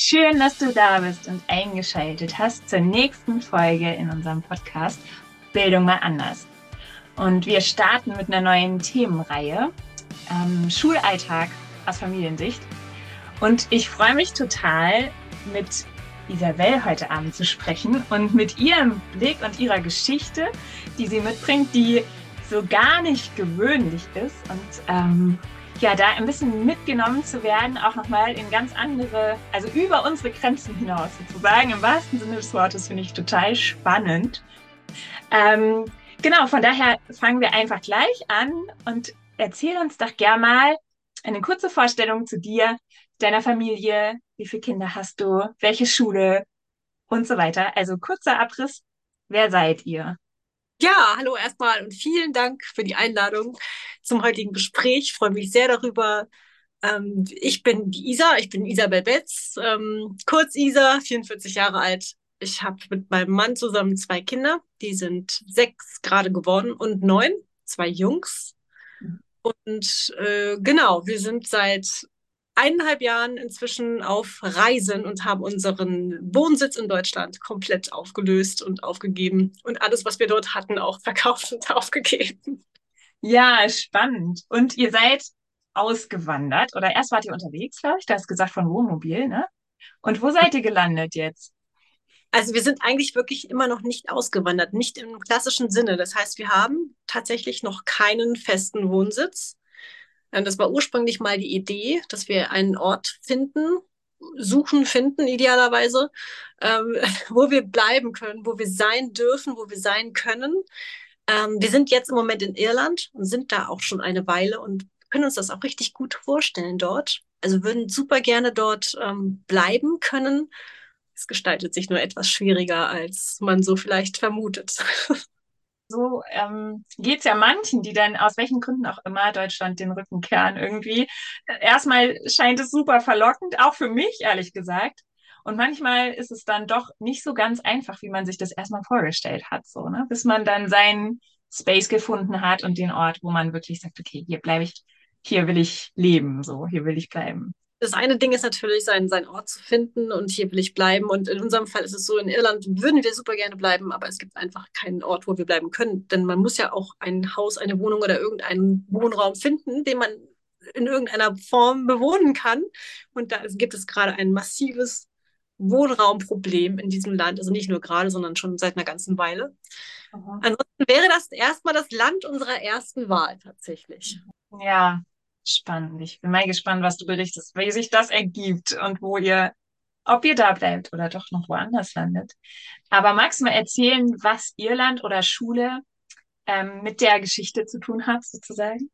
Schön, dass du da bist und eingeschaltet hast zur nächsten Folge in unserem Podcast Bildung mal anders. Und wir starten mit einer neuen Themenreihe, ähm, Schulalltag aus Familiensicht. Und ich freue mich total, mit Isabel heute Abend zu sprechen und mit ihrem Blick und ihrer Geschichte, die sie mitbringt, die so gar nicht gewöhnlich ist und ähm, ja, da ein bisschen mitgenommen zu werden, auch nochmal in ganz andere, also über unsere Grenzen hinaus sozusagen, im wahrsten Sinne des Wortes, finde ich total spannend. Ähm, genau, von daher fangen wir einfach gleich an und erzähl uns doch gerne mal eine kurze Vorstellung zu dir, deiner Familie, wie viele Kinder hast du, welche Schule und so weiter. Also kurzer Abriss, wer seid ihr? Ja, hallo erstmal und vielen Dank für die Einladung zum heutigen Gespräch. Ich freue mich sehr darüber. Ähm, ich bin die Isa, ich bin Isabel Betz, ähm, kurz Isa, 44 Jahre alt. Ich habe mit meinem Mann zusammen zwei Kinder, die sind sechs gerade geworden und neun, zwei Jungs. Mhm. Und äh, genau, wir sind seit eineinhalb Jahren inzwischen auf Reisen und haben unseren Wohnsitz in Deutschland komplett aufgelöst und aufgegeben und alles, was wir dort hatten, auch verkauft und aufgegeben. Ja, spannend. Und ihr seid ausgewandert oder erst wart ihr unterwegs, glaube ich, du hast gesagt von Wohnmobil, ne? Und wo seid ihr gelandet jetzt? Also wir sind eigentlich wirklich immer noch nicht ausgewandert, nicht im klassischen Sinne. Das heißt, wir haben tatsächlich noch keinen festen Wohnsitz. Ähm, das war ursprünglich mal die Idee, dass wir einen Ort finden, suchen, finden idealerweise, ähm, wo wir bleiben können, wo wir sein dürfen, wo wir sein können. Ähm, wir sind jetzt im Moment in Irland und sind da auch schon eine Weile und können uns das auch richtig gut vorstellen dort. Also würden super gerne dort ähm, bleiben können. Es gestaltet sich nur etwas schwieriger, als man so vielleicht vermutet. So ähm, geht es ja manchen, die dann aus welchen Gründen auch immer Deutschland den Rücken kehren irgendwie. Erstmal scheint es super verlockend, auch für mich ehrlich gesagt. Und manchmal ist es dann doch nicht so ganz einfach, wie man sich das erstmal vorgestellt hat, so, ne? Bis man dann seinen Space gefunden hat und den Ort, wo man wirklich sagt, okay, hier bleibe ich, hier will ich leben, so, hier will ich bleiben das eine Ding ist natürlich, seinen, seinen Ort zu finden und hier will ich bleiben. Und in unserem Fall ist es so, in Irland würden wir super gerne bleiben, aber es gibt einfach keinen Ort, wo wir bleiben können. Denn man muss ja auch ein Haus, eine Wohnung oder irgendeinen Wohnraum finden, den man in irgendeiner Form bewohnen kann. Und da gibt es gerade ein massives Wohnraumproblem in diesem Land. Also nicht nur gerade, sondern schon seit einer ganzen Weile. Aha. Ansonsten wäre das erstmal das Land unserer ersten Wahl tatsächlich. Ja, Spannend. Ich bin mal gespannt, was du berichtest, wie sich das ergibt und wo ihr, ob ihr da bleibt oder doch noch woanders landet. Aber magst du mal erzählen, was Irland oder Schule ähm, mit der Geschichte zu tun hat, sozusagen?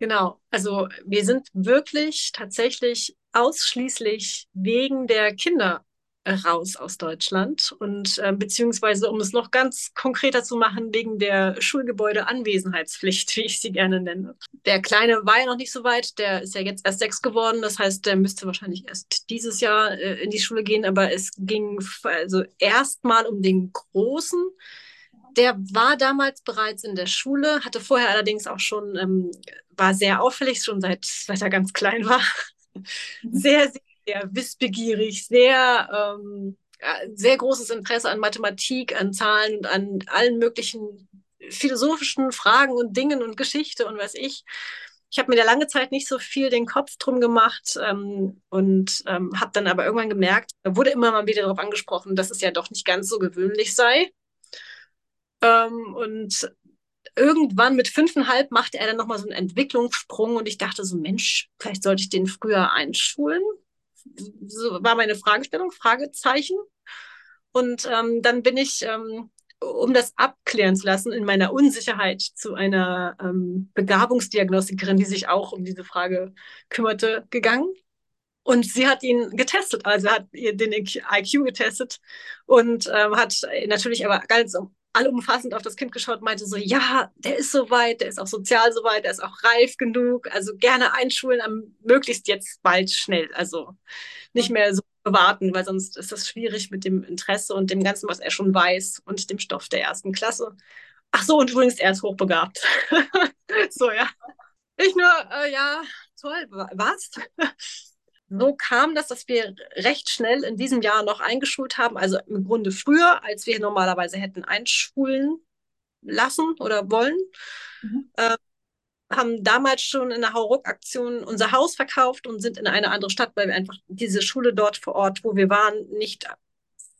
Genau, also wir sind wirklich tatsächlich ausschließlich wegen der Kinder raus aus Deutschland und äh, beziehungsweise, um es noch ganz konkreter zu machen, wegen der Schulgebäude-Anwesenheitspflicht, wie ich sie gerne nenne. Der Kleine war ja noch nicht so weit, der ist ja jetzt erst sechs geworden, das heißt, der müsste wahrscheinlich erst dieses Jahr äh, in die Schule gehen, aber es ging also erstmal um den Großen. Der war damals bereits in der Schule, hatte vorher allerdings auch schon, ähm, war sehr auffällig, schon seit, seit er ganz klein war. Sehr, sehr sehr wissbegierig, sehr, ähm, sehr großes Interesse an Mathematik, an Zahlen und an allen möglichen philosophischen Fragen und Dingen und Geschichte und was ich. Ich habe mir da lange Zeit nicht so viel den Kopf drum gemacht ähm, und ähm, habe dann aber irgendwann gemerkt, da wurde immer mal wieder darauf angesprochen, dass es ja doch nicht ganz so gewöhnlich sei. Ähm, und irgendwann mit fünfeinhalb machte er dann nochmal so einen Entwicklungssprung und ich dachte so, Mensch, vielleicht sollte ich den früher einschulen so war meine Fragestellung, Fragezeichen. Und ähm, dann bin ich, ähm, um das abklären zu lassen, in meiner Unsicherheit zu einer ähm, Begabungsdiagnostikerin, die sich auch um diese Frage kümmerte, gegangen. Und sie hat ihn getestet, also hat ihr den IQ getestet und ähm, hat natürlich aber ganz allumfassend auf das Kind geschaut meinte so, ja, der ist soweit, der ist auch sozial soweit, der ist auch reif genug, also gerne einschulen, am möglichst jetzt bald schnell, also nicht mehr so warten, weil sonst ist das schwierig mit dem Interesse und dem Ganzen, was er schon weiß und dem Stoff der ersten Klasse. Ach so, und übrigens, er ist hochbegabt. so, ja. Ich nur, äh, ja, toll, was? So kam das, dass wir recht schnell in diesem Jahr noch eingeschult haben, also im Grunde früher, als wir normalerweise hätten einschulen lassen oder wollen. Mhm. Äh, haben damals schon in der Hauruck-Aktion unser Haus verkauft und sind in eine andere Stadt, weil wir einfach diese Schule dort vor Ort, wo wir waren, nicht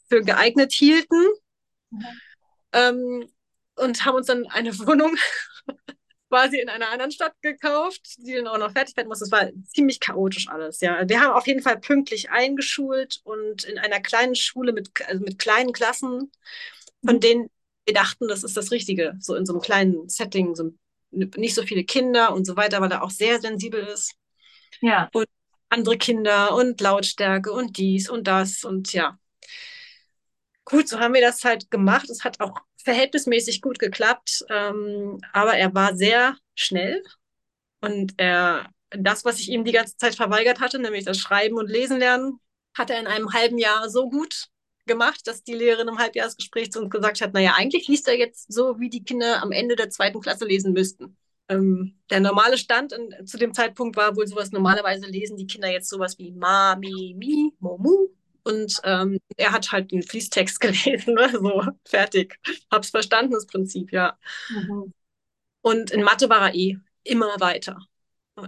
für geeignet hielten. Mhm. Ähm, und haben uns dann eine Wohnung quasi in einer anderen Stadt gekauft, die dann auch noch fertig werden muss. Das war ziemlich chaotisch alles, ja. Wir haben auf jeden Fall pünktlich eingeschult und in einer kleinen Schule mit, also mit kleinen Klassen, von mhm. denen wir dachten, das ist das Richtige, so in so einem kleinen Setting, so nicht so viele Kinder und so weiter, weil er auch sehr sensibel ist. Ja. Und andere Kinder und Lautstärke und dies und das und ja. Gut, so haben wir das halt gemacht. Es hat auch verhältnismäßig gut geklappt, ähm, aber er war sehr schnell und er, das, was ich ihm die ganze Zeit verweigert hatte, nämlich das Schreiben und Lesen lernen, hat er in einem halben Jahr so gut gemacht, dass die Lehrerin im Halbjahresgespräch zu uns gesagt hat, naja, eigentlich liest er jetzt so, wie die Kinder am Ende der zweiten Klasse lesen müssten. Ähm, der normale Stand in, zu dem Zeitpunkt war wohl sowas, normalerweise lesen die Kinder jetzt sowas wie Ma, Mi, Mi, Mo, Mu und ähm, er hat halt den Fließtext gelesen, ne? so fertig. Hab's verstanden, das Prinzip, ja. Mhm. Und in Mathe war er eh immer weiter.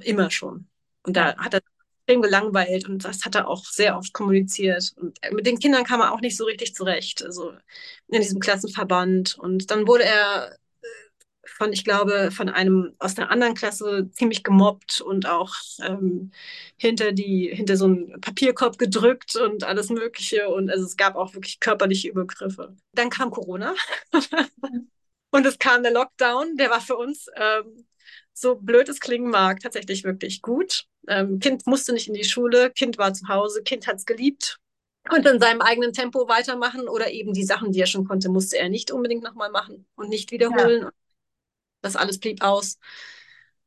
Immer schon. Und da hat er extrem gelangweilt und das hat er auch sehr oft kommuniziert. Und mit den Kindern kam er auch nicht so richtig zurecht, also in diesem Klassenverband. Und dann wurde er von, ich glaube, von einem aus einer anderen Klasse ziemlich gemobbt und auch ähm, hinter die, hinter so einen Papierkorb gedrückt und alles Mögliche. Und also es gab auch wirklich körperliche Übergriffe. Dann kam Corona und es kam der Lockdown, der war für uns, ähm, so blöd es klingen mag, tatsächlich wirklich gut. Ähm, kind musste nicht in die Schule, Kind war zu Hause, Kind hat es geliebt, konnte in seinem eigenen Tempo weitermachen oder eben die Sachen, die er schon konnte, musste er nicht unbedingt nochmal machen und nicht wiederholen. Ja. Das alles blieb aus.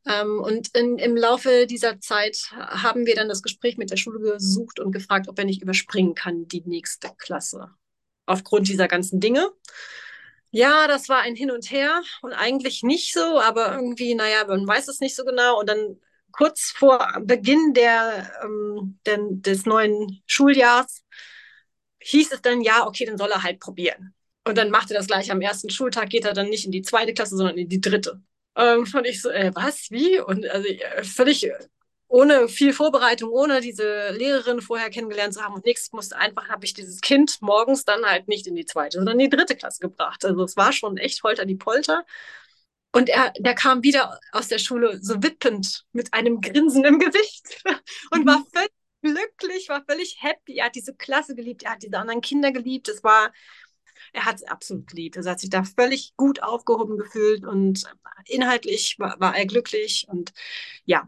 Ähm, und in, im Laufe dieser Zeit haben wir dann das Gespräch mit der Schule gesucht und gefragt, ob er nicht überspringen kann, die nächste Klasse. Aufgrund dieser ganzen Dinge. Ja, das war ein Hin und Her und eigentlich nicht so, aber irgendwie, naja, man weiß es nicht so genau. Und dann kurz vor Beginn der, ähm, der, des neuen Schuljahrs hieß es dann, ja, okay, dann soll er halt probieren. Und dann macht er das gleich am ersten Schultag, geht er dann nicht in die zweite Klasse, sondern in die dritte. Ähm, fand ich so, äh, was, wie? Und also äh, völlig äh, ohne viel Vorbereitung, ohne diese Lehrerin vorher kennengelernt zu haben und nichts, musste einfach, habe ich dieses Kind morgens dann halt nicht in die zweite, sondern in die dritte Klasse gebracht. Also es war schon echt Holter die Polter. Und er, der kam wieder aus der Schule so wippend mit einem Grinsen im Gesicht und war mhm. völlig glücklich, war völlig happy. Er hat diese Klasse geliebt, er hat diese anderen Kinder geliebt. Es war, er hat es absolut geliebt. Also er hat sich da völlig gut aufgehoben gefühlt und inhaltlich war, war er glücklich und ja.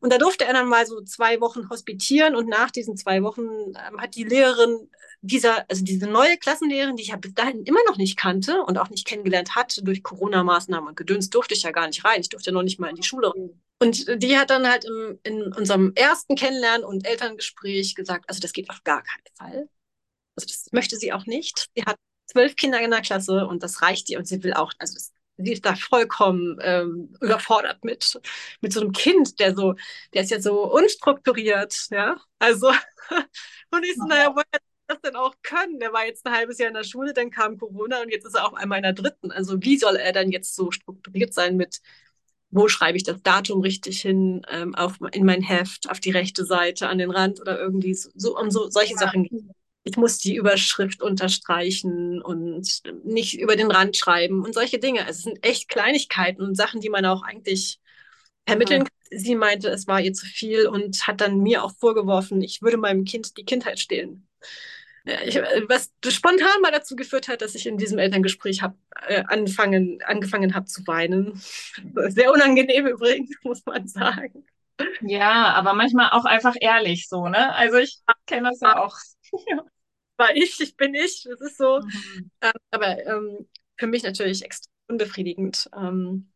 Und da durfte er dann mal so zwei Wochen hospitieren und nach diesen zwei Wochen ähm, hat die Lehrerin dieser, also diese neue Klassenlehrerin, die ich ja bis dahin immer noch nicht kannte und auch nicht kennengelernt hatte durch Corona-Maßnahmen und Gedöns, durfte ich ja gar nicht rein. Ich durfte ja noch nicht mal in die Schule. Und die hat dann halt im, in unserem ersten Kennenlernen und Elterngespräch gesagt, also das geht auf gar keinen Fall. Also das möchte sie auch nicht. Sie hat zwölf Kinder in der Klasse und das reicht ihr und sie will auch, also sie ist da vollkommen ähm, überfordert mit, mit so einem Kind, der so, der ist ja so unstrukturiert, ja, also und ich so, naja, woher das denn auch können? Der war jetzt ein halbes Jahr in der Schule, dann kam Corona und jetzt ist er auf einmal in der dritten. Also wie soll er dann jetzt so strukturiert sein mit, wo schreibe ich das Datum richtig hin, ähm, auf, in mein Heft, auf die rechte Seite, an den Rand oder irgendwie so, so um so solche ja. Sachen ich muss die Überschrift unterstreichen und nicht über den Rand schreiben und solche Dinge. Also es sind echt Kleinigkeiten und Sachen, die man auch eigentlich vermitteln kann. Sie meinte, es war ihr zu viel und hat dann mir auch vorgeworfen, ich würde meinem Kind die Kindheit stehlen. Ich, was spontan mal dazu geführt hat, dass ich in diesem Elterngespräch hab, äh, anfangen, angefangen habe zu weinen. Sehr unangenehm übrigens, muss man sagen. Ja, aber manchmal auch einfach ehrlich so, ne? Also ich kenne das ja auch. War ich, ich bin ich, das ist so. Mhm. Ähm, aber ähm, für mich natürlich extrem unbefriedigend. Ähm,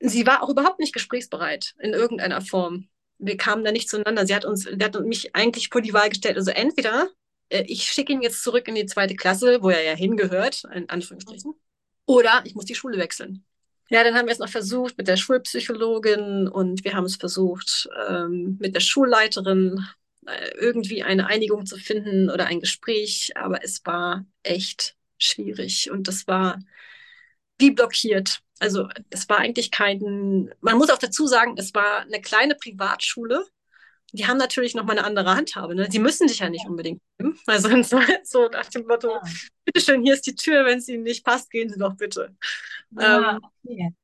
sie war auch überhaupt nicht gesprächsbereit in irgendeiner Form. Wir kamen da nicht zueinander. Sie hat uns, sie hat mich eigentlich vor die Wahl gestellt. Also entweder äh, ich schicke ihn jetzt zurück in die zweite Klasse, wo er ja hingehört, in Anführungsstrichen, oder ich muss die Schule wechseln. Ja, dann haben wir es noch versucht mit der Schulpsychologin und wir haben es versucht ähm, mit der Schulleiterin irgendwie eine Einigung zu finden oder ein Gespräch, aber es war echt schwierig und das war wie blockiert. Also es war eigentlich kein, man muss auch dazu sagen, es war eine kleine Privatschule. Die haben natürlich noch mal eine andere Handhabe. Ne? Die müssen dich ja nicht unbedingt nehmen. Also so nach dem Motto, ja. bitteschön, hier ist die Tür, wenn es Ihnen nicht passt, gehen Sie doch bitte. Ja, ähm, okay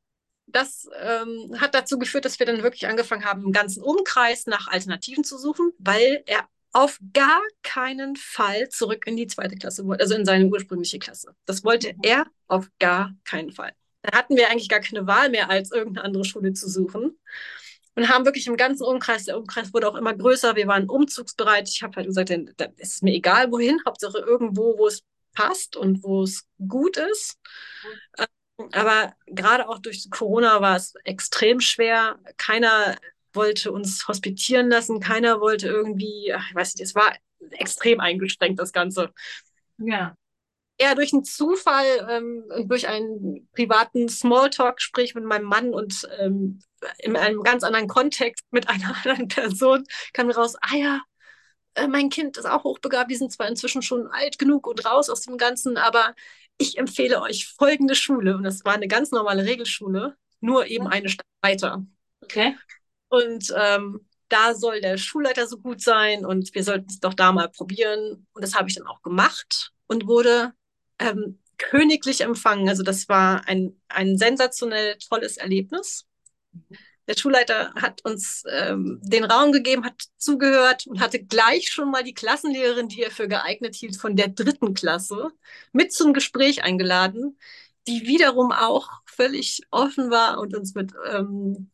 das ähm, hat dazu geführt, dass wir dann wirklich angefangen haben, im ganzen Umkreis nach Alternativen zu suchen, weil er auf gar keinen Fall zurück in die zweite Klasse wollte, also in seine ursprüngliche Klasse. Das wollte mhm. er auf gar keinen Fall. Da hatten wir eigentlich gar keine Wahl mehr, als irgendeine andere Schule zu suchen. Und haben wirklich im ganzen Umkreis, der Umkreis wurde auch immer größer, wir waren umzugsbereit. Ich habe halt gesagt, es ist mir egal wohin, Hauptsache irgendwo, wo es passt und wo es gut ist. Mhm. Aber gerade auch durch Corona war es extrem schwer. Keiner wollte uns hospitieren lassen, keiner wollte irgendwie, ach, ich weiß nicht, es war extrem eingeschränkt, das Ganze. Ja. Eher durch einen Zufall ähm, durch einen privaten Smalltalk-Gespräch mit meinem Mann und ähm, in einem ganz anderen Kontext mit einer anderen Person kam raus, ah ja, äh, mein Kind ist auch hochbegabt, die sind zwar inzwischen schon alt genug und raus aus dem Ganzen, aber ich empfehle euch folgende Schule. Und das war eine ganz normale Regelschule, nur eben eine Stadt weiter. Okay. Und ähm, da soll der Schulleiter so gut sein und wir sollten es doch da mal probieren. Und das habe ich dann auch gemacht und wurde ähm, königlich empfangen. Also das war ein, ein sensationell tolles Erlebnis. Der Schulleiter hat uns ähm, den Raum gegeben, hat zugehört und hatte gleich schon mal die Klassenlehrerin, die er für geeignet hielt, von der dritten Klasse mit zum Gespräch eingeladen, die wiederum auch völlig offen war und uns mit ähm,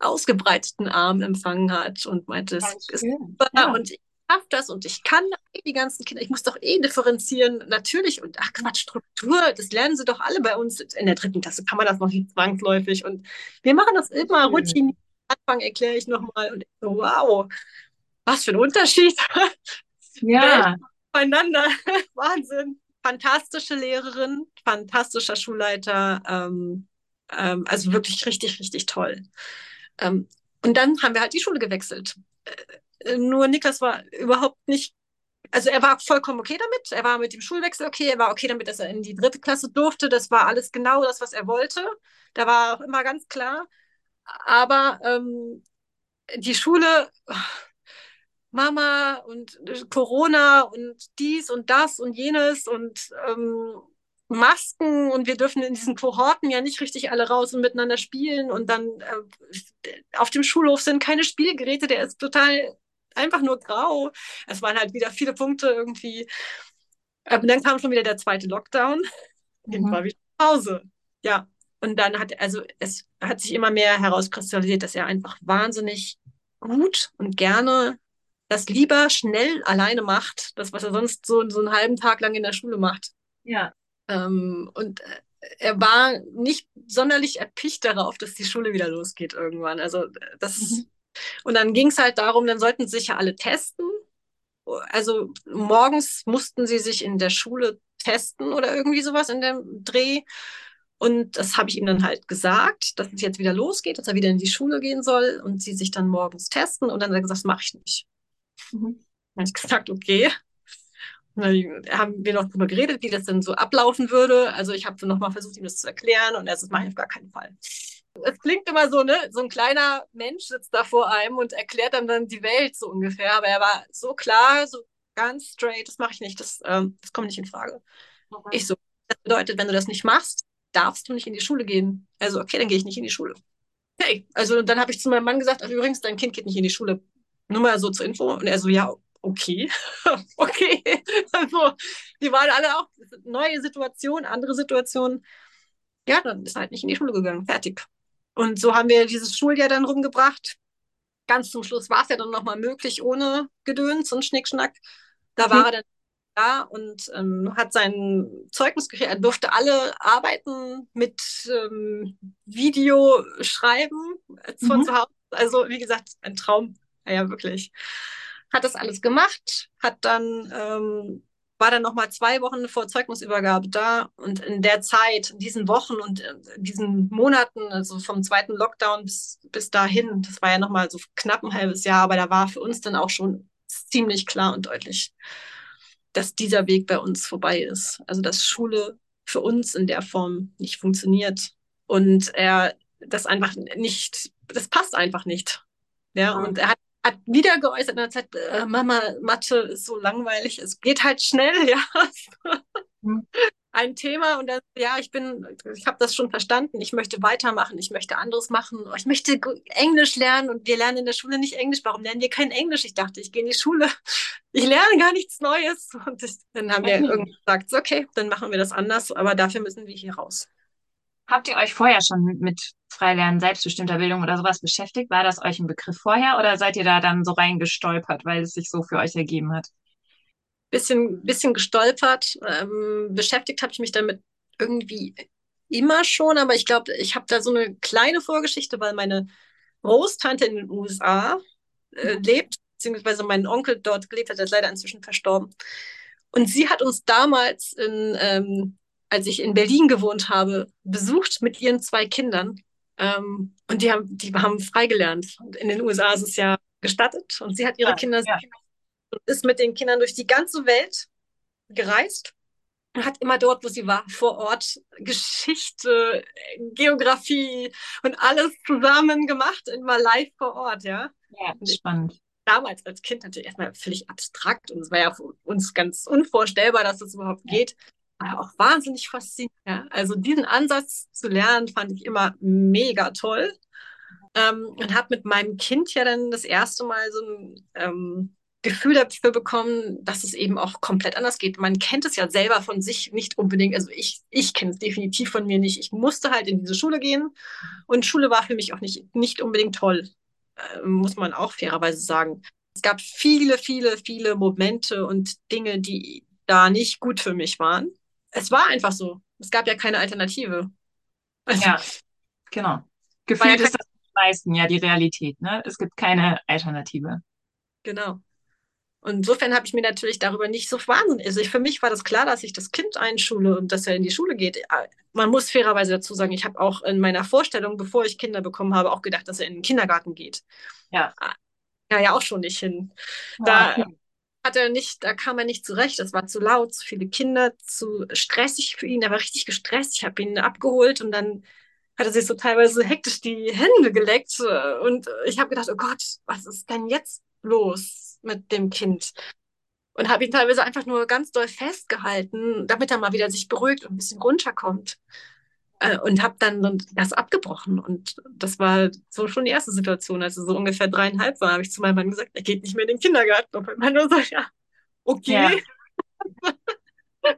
ausgebreiteten Armen empfangen hat und meinte, es ist super ja. und ich schaffe das und ich kann die ganzen Kinder, ich muss doch eh differenzieren, natürlich. Und ach Quatsch, Struktur, das lernen sie doch alle bei uns. In der dritten Klasse kann man das noch nicht zwangsläufig. Und wir machen das immer routiniert. Anfang erkläre ich nochmal und so, wow, was für ein Unterschied. Ja. Beieinander. Wahnsinn. Fantastische Lehrerin, fantastischer Schulleiter. Ähm, ähm, also wirklich richtig, richtig toll. Ähm, und dann haben wir halt die Schule gewechselt. Nur Niklas war überhaupt nicht, also er war vollkommen okay damit. Er war mit dem Schulwechsel okay. Er war okay damit, dass er in die dritte Klasse durfte. Das war alles genau das, was er wollte. Da war auch immer ganz klar. Aber ähm, die Schule, Mama und Corona und dies und das und jenes und ähm, Masken und wir dürfen in diesen Kohorten ja nicht richtig alle raus und miteinander spielen und dann äh, auf dem Schulhof sind keine Spielgeräte, der ist total einfach nur grau. Es waren halt wieder viele Punkte irgendwie. Aber dann kam schon wieder der zweite Lockdown. Mhm. war wieder zu Hause. Ja. Und dann hat, also es hat sich immer mehr herauskristallisiert, dass er einfach wahnsinnig gut und gerne das lieber schnell alleine macht, das, was er sonst so, so einen halben Tag lang in der Schule macht. Ja. Ähm, und äh, er war nicht sonderlich erpicht darauf, dass die Schule wieder losgeht irgendwann. Also das, mhm. Und dann ging es halt darum, dann sollten sich ja alle testen. Also morgens mussten sie sich in der Schule testen oder irgendwie sowas in dem Dreh. Und das habe ich ihm dann halt gesagt, dass es jetzt wieder losgeht, dass er wieder in die Schule gehen soll und sie sich dann morgens testen. Und dann hat er gesagt, das mache ich nicht. Mhm. Dann habe ich gesagt, okay. Und dann haben wir noch darüber geredet, wie das denn so ablaufen würde. Also ich habe nochmal versucht, ihm das zu erklären und er sagt, das mache ich auf gar keinen Fall es klingt immer so, ne? So ein kleiner Mensch sitzt da vor einem und erklärt einem dann die Welt so ungefähr. Aber er war so klar, so ganz straight, das mache ich nicht, das, ähm, das kommt nicht in Frage. Okay. Ich so, das bedeutet, wenn du das nicht machst, darfst du nicht in die Schule gehen. Also, okay, dann gehe ich nicht in die Schule. Okay, also dann habe ich zu meinem Mann gesagt, ach übrigens, dein Kind geht nicht in die Schule. Nur mal so zur Info. Und er so, ja, okay, okay. Also, die waren alle auch neue Situationen, andere Situationen. Ja, dann ist er halt nicht in die Schule gegangen. Fertig. Und so haben wir dieses Schuljahr dann rumgebracht. Ganz zum Schluss war es ja dann nochmal möglich ohne Gedöns und Schnickschnack. Da war er dann da und ähm, hat sein Zeugnis gekriegt. Er durfte alle Arbeiten mit ähm, Video schreiben von mhm. zu Hause. Also wie gesagt, ein Traum. Ja, wirklich. Hat das alles gemacht, hat dann ähm, war dann noch mal zwei Wochen vor Zeugnisübergabe da und in der Zeit, in diesen Wochen und in diesen Monaten, also vom zweiten Lockdown bis, bis dahin, das war ja noch mal so knapp ein halbes Jahr, aber da war für uns dann auch schon ziemlich klar und deutlich, dass dieser Weg bei uns vorbei ist. Also dass Schule für uns in der Form nicht funktioniert und er das einfach nicht, das passt einfach nicht. Ja, und er hat, hat wieder geäußert in der Zeit, äh, Mama, Mathe ist so langweilig, es geht halt schnell, ja. Mhm ein Thema und dann, ja, ich bin, ich habe das schon verstanden, ich möchte weitermachen, ich möchte anderes machen, ich möchte Englisch lernen und wir lernen in der Schule nicht Englisch. Warum lernen wir kein Englisch? Ich dachte, ich gehe in die Schule, ich lerne gar nichts Neues. Und ich, dann haben wir irgendwie gesagt, okay, dann machen wir das anders, aber dafür müssen wir hier raus. Habt ihr euch vorher schon mit Freilernen, selbstbestimmter Bildung oder sowas beschäftigt? War das euch ein Begriff vorher oder seid ihr da dann so reingestolpert, weil es sich so für euch ergeben hat? bisschen, bisschen gestolpert. Ähm, beschäftigt habe ich mich damit irgendwie immer schon, aber ich glaube, ich habe da so eine kleine Vorgeschichte, weil meine Großtante in den USA äh, mhm. lebt, beziehungsweise mein Onkel dort gelebt hat, der ist leider inzwischen verstorben. Und sie hat uns damals, in, ähm, als ich in Berlin gewohnt habe, besucht mit ihren zwei Kindern. Ähm, und die haben, die haben freigelernt. Und in den USA ist es ja gestattet. Und sie hat ihre ja, Kinder ja und ist mit den Kindern durch die ganze Welt gereist und hat immer dort, wo sie war, vor Ort Geschichte, Geografie und alles zusammen gemacht, immer live vor Ort, ja. Ja, spannend. Damals als Kind natürlich erstmal völlig abstrakt und es war ja für uns ganz unvorstellbar, dass das überhaupt ja. geht. Aber auch wahnsinnig faszinierend. Ja. Also diesen Ansatz zu lernen, fand ich immer mega toll. Ähm, und habe mit meinem Kind ja dann das erste Mal so ein ähm, Gefühl dafür bekommen, dass es eben auch komplett anders geht. Man kennt es ja selber von sich nicht unbedingt. Also ich, ich kenne es definitiv von mir nicht. Ich musste halt in diese Schule gehen und Schule war für mich auch nicht, nicht unbedingt toll, äh, muss man auch fairerweise sagen. Es gab viele, viele, viele Momente und Dinge, die da nicht gut für mich waren. Es war einfach so. Es gab ja keine Alternative. Also, ja, genau. Gefühlt ja ist das meisten ja die Realität. Ne? Es gibt keine Alternative. Genau. Und insofern habe ich mir natürlich darüber nicht so wahnsinnig. Also ich, für mich war das klar, dass ich das Kind einschule und dass er in die Schule geht. Äh, man muss fairerweise dazu sagen, ich habe auch in meiner Vorstellung, bevor ich Kinder bekommen habe, auch gedacht, dass er in den Kindergarten geht. Ja. Ja, ja, auch schon nicht hin. Da ja. Hat er nicht, da kam er nicht zurecht. Es war zu laut, zu viele Kinder, zu stressig für ihn. Er war richtig gestresst. Ich habe ihn abgeholt und dann hat er sich so teilweise hektisch die Hände geleckt. Und ich habe gedacht, oh Gott, was ist denn jetzt los? mit dem Kind. Und habe ihn teilweise einfach nur ganz doll festgehalten, damit er mal wieder sich beruhigt und ein bisschen runterkommt. Äh, und habe dann das abgebrochen. Und das war so schon die erste Situation. Als er so ungefähr dreieinhalb war, habe ich zu meinem Mann gesagt, er geht nicht mehr in den Kindergarten. Und mein Mann nur so, ja, okay. Ja.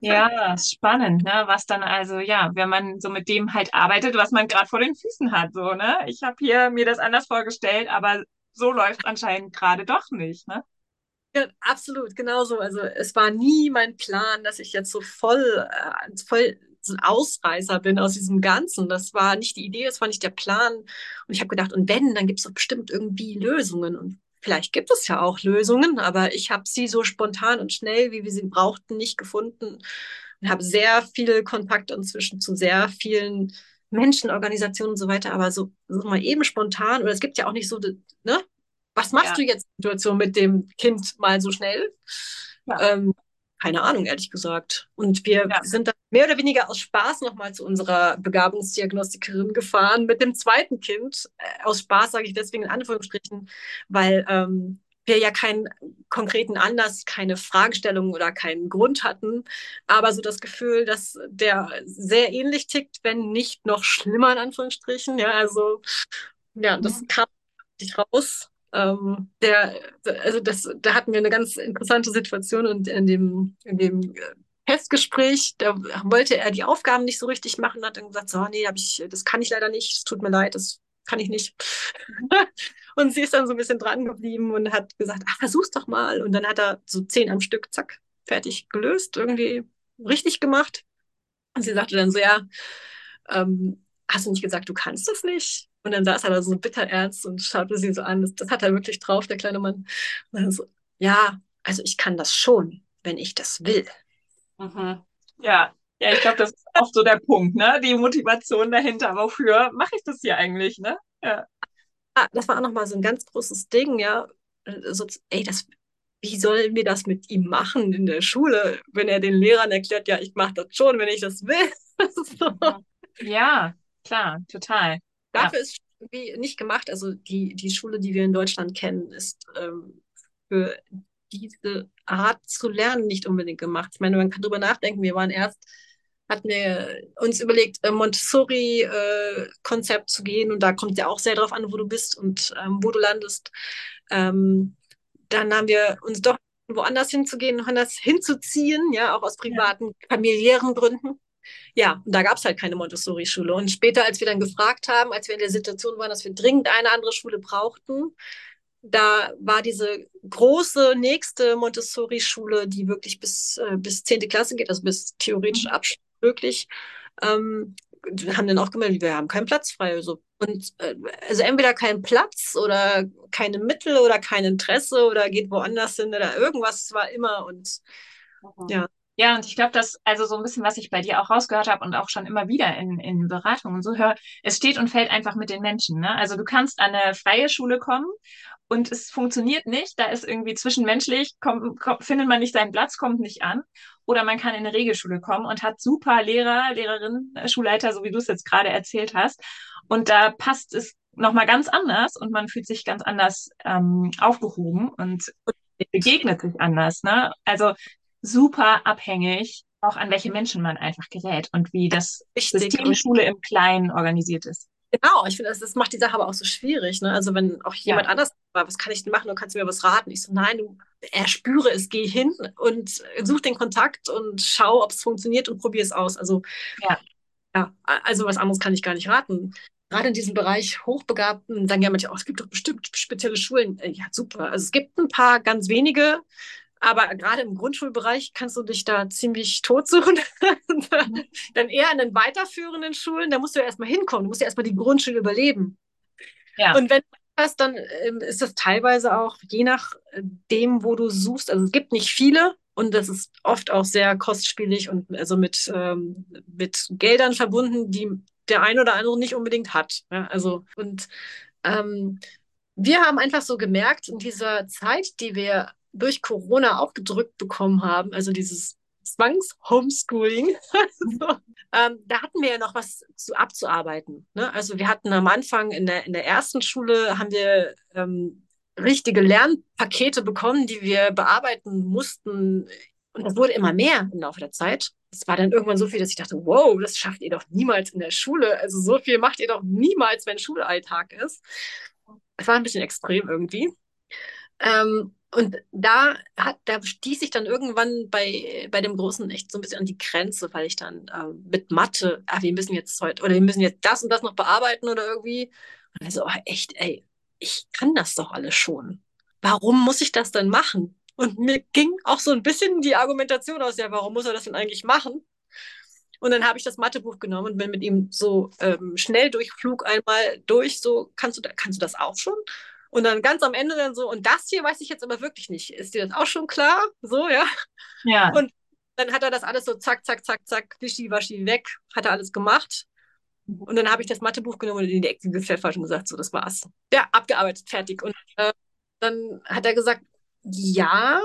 Ja, spannend, ne? Was dann also, ja, wenn man so mit dem halt arbeitet, was man gerade vor den Füßen hat, so, ne? Ich habe hier mir das anders vorgestellt, aber so läuft anscheinend gerade doch nicht, ne? Ja, absolut, genauso. Also es war nie mein Plan, dass ich jetzt so voll, äh, voll so ein Ausreißer bin aus diesem Ganzen. Das war nicht die Idee, das war nicht der Plan. Und ich habe gedacht, und wenn, dann gibt es doch bestimmt irgendwie Lösungen. Und vielleicht gibt es ja auch Lösungen, aber ich habe sie so spontan und schnell, wie wir sie brauchten, nicht gefunden. Und habe sehr viel Kontakt inzwischen zu sehr vielen Menschen, Organisationen und so weiter, aber so, so mal eben spontan, oder es gibt ja auch nicht so, ne, was machst ja. du jetzt Situation mit dem Kind mal so schnell? Ja. Ähm, keine Ahnung, ehrlich gesagt. Und wir ja. sind dann mehr oder weniger aus Spaß nochmal zu unserer Begabungsdiagnostikerin gefahren mit dem zweiten Kind. Äh, aus Spaß sage ich deswegen in Anführungsstrichen, weil ähm, wir ja keinen konkreten Anlass, keine Fragestellung oder keinen Grund hatten, aber so das Gefühl, dass der sehr ähnlich tickt, wenn nicht noch schlimmer in Anführungsstrichen. Ja, also ja, das mhm. kam nicht raus. Ähm, der, also das, da hatten wir eine ganz interessante Situation und in dem, in dem Testgespräch, da wollte er die Aufgaben nicht so richtig machen, hat dann gesagt, so, nee, ich, das kann ich leider nicht, es tut mir leid, das kann ich nicht. und sie ist dann so ein bisschen dran geblieben und hat gesagt, ach, versuch's doch mal. Und dann hat er so zehn am Stück, zack, fertig gelöst, irgendwie richtig gemacht. Und sie sagte dann so, ja, ähm, hast du nicht gesagt, du kannst das nicht? Und dann saß er da so bitter ernst und schaute sie so an. Das, das hat er wirklich drauf, der kleine Mann. Und dann so, ja, also ich kann das schon, wenn ich das will. Mhm. Ja, ja, ich glaube, das ist oft so der Punkt, ne? Die Motivation dahinter. Wofür mache ich das hier eigentlich, ne? Ja. Ah, das war auch nochmal so ein ganz großes Ding, ja. So, ey, das, wie sollen wir das mit ihm machen in der Schule, wenn er den Lehrern erklärt, ja, ich mache das schon, wenn ich das will. so. Ja, klar, total. Dafür ja. ist wie nicht gemacht. Also die, die Schule, die wir in Deutschland kennen, ist ähm, für diese Art zu lernen nicht unbedingt gemacht. Ich meine, man kann drüber nachdenken. Wir waren erst, hatten wir uns überlegt, Montessori-Konzept äh, zu gehen und da kommt ja auch sehr drauf an, wo du bist und ähm, wo du landest. Ähm, dann haben wir uns doch woanders hinzugehen, woanders hinzuziehen, ja, auch aus privaten, familiären Gründen. Ja, und da gab es halt keine Montessori-Schule. Und später, als wir dann gefragt haben, als wir in der Situation waren, dass wir dringend eine andere Schule brauchten, da war diese große nächste Montessori-Schule, die wirklich bis, äh, bis 10. Klasse geht, also bis theoretisch mhm. Abschluss möglich. Ähm, haben dann auch gemeldet, wir haben keinen Platz frei. Also, und äh, also entweder keinen Platz oder keine Mittel oder kein Interesse oder geht woanders hin oder irgendwas war immer und mhm. ja. Ja, und ich glaube, dass, also so ein bisschen, was ich bei dir auch rausgehört habe und auch schon immer wieder in, in Beratungen so höre, es steht und fällt einfach mit den Menschen. Ne? Also du kannst an eine freie Schule kommen und es funktioniert nicht, da ist irgendwie zwischenmenschlich, kommt, kommt, findet man nicht seinen Platz, kommt nicht an. Oder man kann in eine Regelschule kommen und hat super Lehrer, Lehrerinnen, Schulleiter, so wie du es jetzt gerade erzählt hast. Und da passt es nochmal ganz anders und man fühlt sich ganz anders ähm, aufgehoben und begegnet sich anders. Ne? Also super abhängig, auch an welche Menschen man einfach gerät und wie das Richtig. System Schule im Kleinen organisiert ist. Genau, ich finde, das, das, macht die Sache aber auch so schwierig. Ne? Also wenn auch jemand ja. anders war, was kann ich denn machen? Du kannst mir was raten. Ich so, nein, du erspüre es, geh hin und such den Kontakt und schau, ob es funktioniert und probier es aus. Also ja. ja, also was anderes kann ich gar nicht raten. Gerade in diesem Bereich Hochbegabten sagen ja manche, oh, es gibt doch bestimmt spezielle Schulen. Äh, ja, super. Also es gibt ein paar ganz wenige, aber gerade im Grundschulbereich kannst du dich da ziemlich tot suchen. Dann eher an den weiterführenden Schulen, da musst du ja erstmal hinkommen, du musst ja erstmal die Grundschule überleben. Ja. Und wenn du hast, dann ähm, ist das teilweise auch je nach äh, dem, wo du suchst. Also es gibt nicht viele und das ist oft auch sehr kostspielig und also mit, ähm, mit Geldern verbunden, die der ein oder andere nicht unbedingt hat. Ja, also und ähm, wir haben einfach so gemerkt in dieser Zeit, die wir durch Corona aufgedrückt bekommen haben, also dieses Zwangs-Homeschooling, also, ähm, da hatten wir ja noch was zu, abzuarbeiten. Ne? Also wir hatten am Anfang in der, in der ersten Schule, haben wir ähm, richtige Lernpakete bekommen, die wir bearbeiten mussten. Und das wurde immer mehr im Laufe der Zeit. Es war dann irgendwann so viel, dass ich dachte, wow, das schafft ihr doch niemals in der Schule. Also so viel macht ihr doch niemals, wenn Schulalltag ist. Es war ein bisschen extrem irgendwie. Ähm, und da hat, da stieß ich dann irgendwann bei, bei dem Großen echt so ein bisschen an die Grenze, weil ich dann äh, mit Mathe, ah, wir müssen jetzt heute, oder wir müssen jetzt das und das noch bearbeiten oder irgendwie. Und also, oh, echt, ey, ich kann das doch alles schon. Warum muss ich das denn machen? Und mir ging auch so ein bisschen die Argumentation aus, ja, warum muss er das denn eigentlich machen? Und dann habe ich das Mathebuch genommen und bin mit ihm so ähm, schnell durchflug einmal durch, so, kannst du, kannst du das auch schon? Und dann ganz am Ende dann so, und das hier weiß ich jetzt aber wirklich nicht. Ist dir das auch schon klar? So, ja. Ja. Und dann hat er das alles so zack, zack, zack, zack, wischi, waschi weg, hat er alles gemacht. Und dann habe ich das Mathebuch genommen und in die Ecke gepfeffert und gesagt, so, das war's. Ja, abgearbeitet, fertig. Und äh, dann hat er gesagt, ja,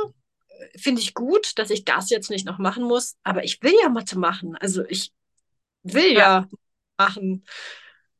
finde ich gut, dass ich das jetzt nicht noch machen muss, aber ich will ja Mathe machen. Also ich will ja, ja machen.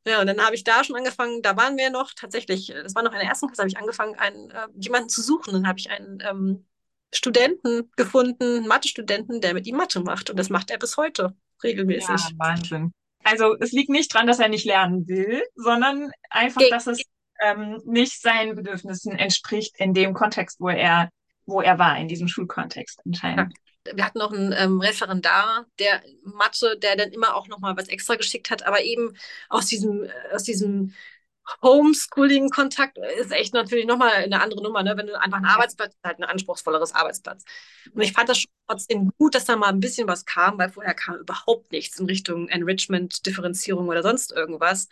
Ja, und dann habe ich da schon angefangen, da waren wir noch tatsächlich, das war noch in der ersten Klasse, habe ich angefangen, einen, äh, jemanden zu suchen. Dann habe ich einen ähm, Studenten gefunden, Mathe-Studenten, der mit ihm Mathe macht. Und das macht er bis heute regelmäßig. Ja, Wahnsinn. Also es liegt nicht dran, dass er nicht lernen will, sondern einfach, dass es ähm, nicht seinen Bedürfnissen entspricht in dem Kontext, wo er, wo er war, in diesem Schulkontext anscheinend. Ja wir hatten noch einen ähm, Referendar, der Mathe, der dann immer auch noch mal was extra geschickt hat, aber eben aus diesem, äh, aus diesem Homeschooling-Kontakt ist echt natürlich nochmal eine andere Nummer, ne? wenn du einfach einen Arbeitsplatz hast, halt ein anspruchsvolleres Arbeitsplatz. Und ich fand das schon trotzdem gut, dass da mal ein bisschen was kam, weil vorher kam überhaupt nichts in Richtung Enrichment, Differenzierung oder sonst irgendwas.